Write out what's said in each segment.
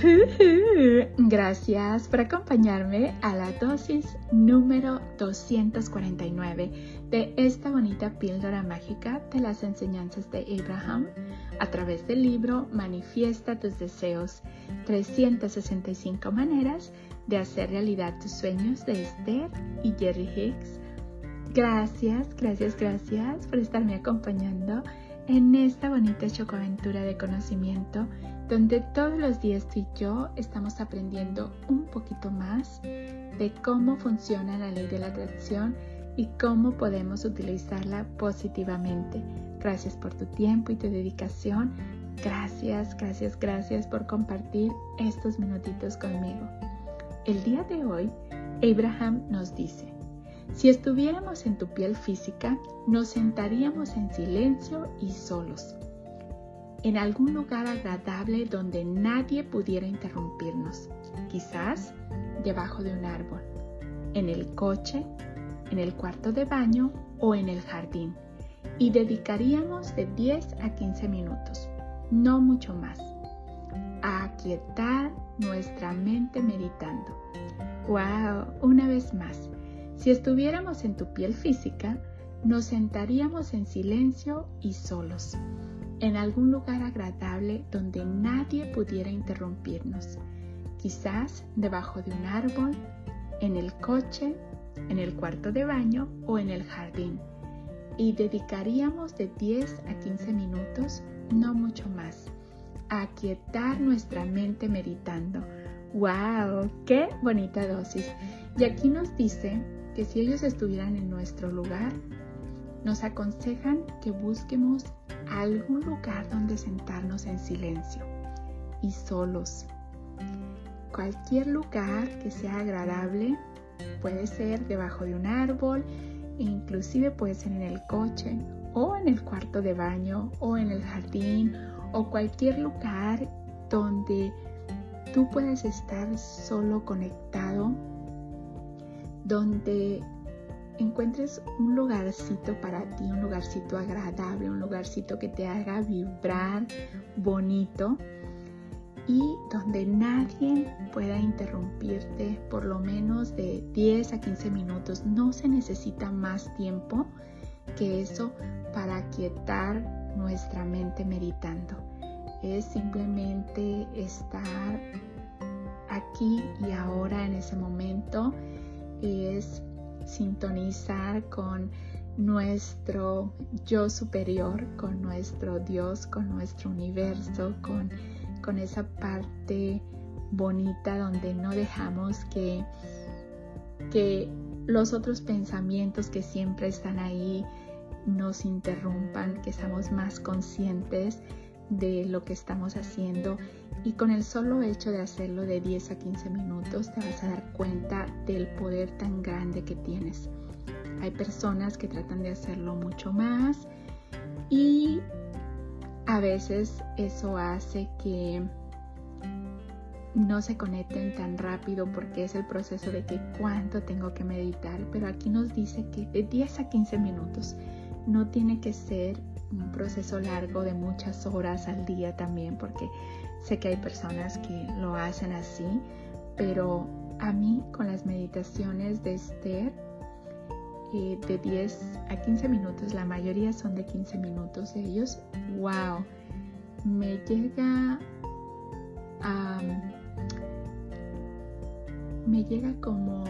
Gracias por acompañarme a la dosis número 249 de esta bonita píldora mágica de las enseñanzas de Abraham a través del libro Manifiesta tus deseos, 365 maneras de hacer realidad tus sueños de Esther y Jerry Hicks. Gracias, gracias, gracias por estarme acompañando en esta bonita chocoaventura de conocimiento donde todos los días tú y yo estamos aprendiendo un poquito más de cómo funciona la ley de la atracción y cómo podemos utilizarla positivamente. Gracias por tu tiempo y tu dedicación. Gracias, gracias, gracias por compartir estos minutitos conmigo. El día de hoy, Abraham nos dice, si estuviéramos en tu piel física, nos sentaríamos en silencio y solos, en algún lugar agradable donde nadie pudiera interrumpirnos, quizás debajo de un árbol, en el coche, en el cuarto de baño o en el jardín, y dedicaríamos de 10 a 15 minutos, no mucho más, a aquietar nuestra mente meditando. ¡Wow! Una vez más si estuviéramos en tu piel física, nos sentaríamos en silencio y solos, en algún lugar agradable donde nadie pudiera interrumpirnos, quizás debajo de un árbol, en el coche, en el cuarto de baño o en el jardín, y dedicaríamos de 10 a 15 minutos, no mucho más, a aquietar nuestra mente meditando. ¡Wow! ¡Qué bonita dosis! Y aquí nos dice que si ellos estuvieran en nuestro lugar, nos aconsejan que busquemos algún lugar donde sentarnos en silencio y solos. Cualquier lugar que sea agradable, puede ser debajo de un árbol, e inclusive puede ser en el coche o en el cuarto de baño o en el jardín o cualquier lugar donde tú puedas estar solo conectado donde encuentres un lugarcito para ti, un lugarcito agradable, un lugarcito que te haga vibrar bonito y donde nadie pueda interrumpirte por lo menos de 10 a 15 minutos. No se necesita más tiempo que eso para quietar nuestra mente meditando. Es simplemente estar aquí y ahora en ese momento es sintonizar con nuestro yo superior, con nuestro Dios, con nuestro universo, con, con esa parte bonita donde no dejamos que, que los otros pensamientos que siempre están ahí nos interrumpan, que estamos más conscientes de lo que estamos haciendo y con el solo hecho de hacerlo de 10 a 15 minutos te vas a dar cuenta del poder tan grande que tienes. Hay personas que tratan de hacerlo mucho más y a veces eso hace que no se conecten tan rápido porque es el proceso de que cuánto tengo que meditar, pero aquí nos dice que de 10 a 15 minutos no tiene que ser un proceso largo de muchas horas al día también, porque sé que hay personas que lo hacen así, pero a mí con las meditaciones de Esther, eh, de 10 a 15 minutos, la mayoría son de 15 minutos de ellos, wow, me llega a... me llega como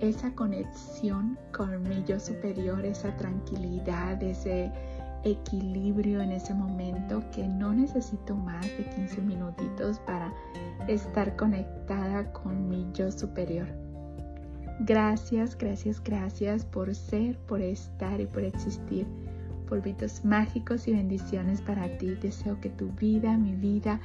esa conexión con mi yo superior, esa tranquilidad, ese equilibrio en ese momento que no necesito más de 15 minutitos para estar conectada con mi yo superior. Gracias, gracias, gracias por ser, por estar y por existir. Polvitos mágicos y bendiciones para ti. Deseo que tu vida, mi vida,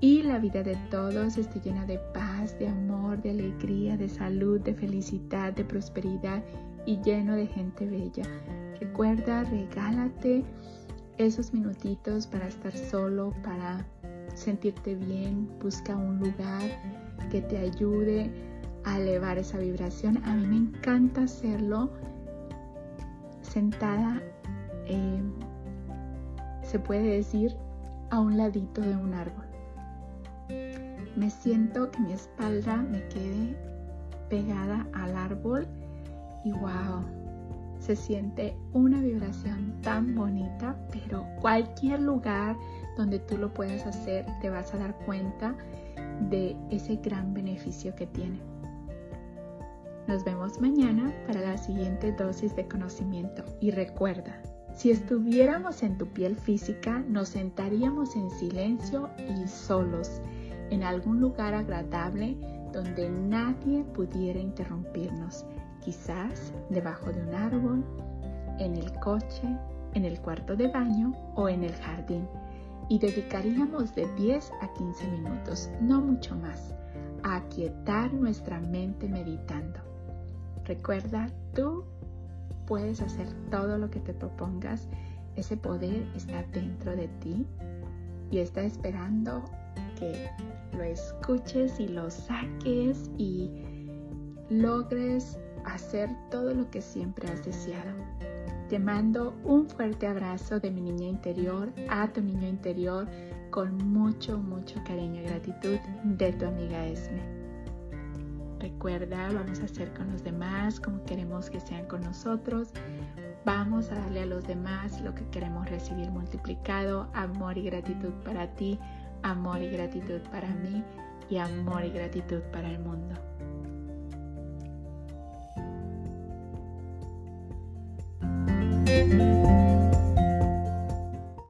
y la vida de todos esté llena de paz, de amor, de alegría, de salud, de felicidad, de prosperidad y lleno de gente bella. Recuerda, regálate esos minutitos para estar solo, para sentirte bien. Busca un lugar que te ayude a elevar esa vibración. A mí me encanta hacerlo sentada, eh, se puede decir, a un ladito de un árbol me siento que mi espalda me quede pegada al árbol y wow, se siente una vibración tan bonita, pero cualquier lugar donde tú lo puedas hacer te vas a dar cuenta de ese gran beneficio que tiene. Nos vemos mañana para la siguiente dosis de conocimiento y recuerda, si estuviéramos en tu piel física, nos sentaríamos en silencio y solos en algún lugar agradable donde nadie pudiera interrumpirnos, quizás debajo de un árbol, en el coche, en el cuarto de baño o en el jardín, y dedicaríamos de 10 a 15 minutos, no mucho más, a aquietar nuestra mente meditando. Recuerda, tú puedes hacer todo lo que te propongas, ese poder está dentro de ti y está esperando que lo escuches y lo saques y logres hacer todo lo que siempre has deseado. Te mando un fuerte abrazo de mi niña interior a tu niño interior con mucho, mucho cariño y gratitud de tu amiga Esme. Recuerda, vamos a hacer con los demás como queremos que sean con nosotros. Vamos a darle a los demás lo que queremos recibir multiplicado, amor y gratitud para ti amor y gratitud para mí y amor y gratitud para el mundo.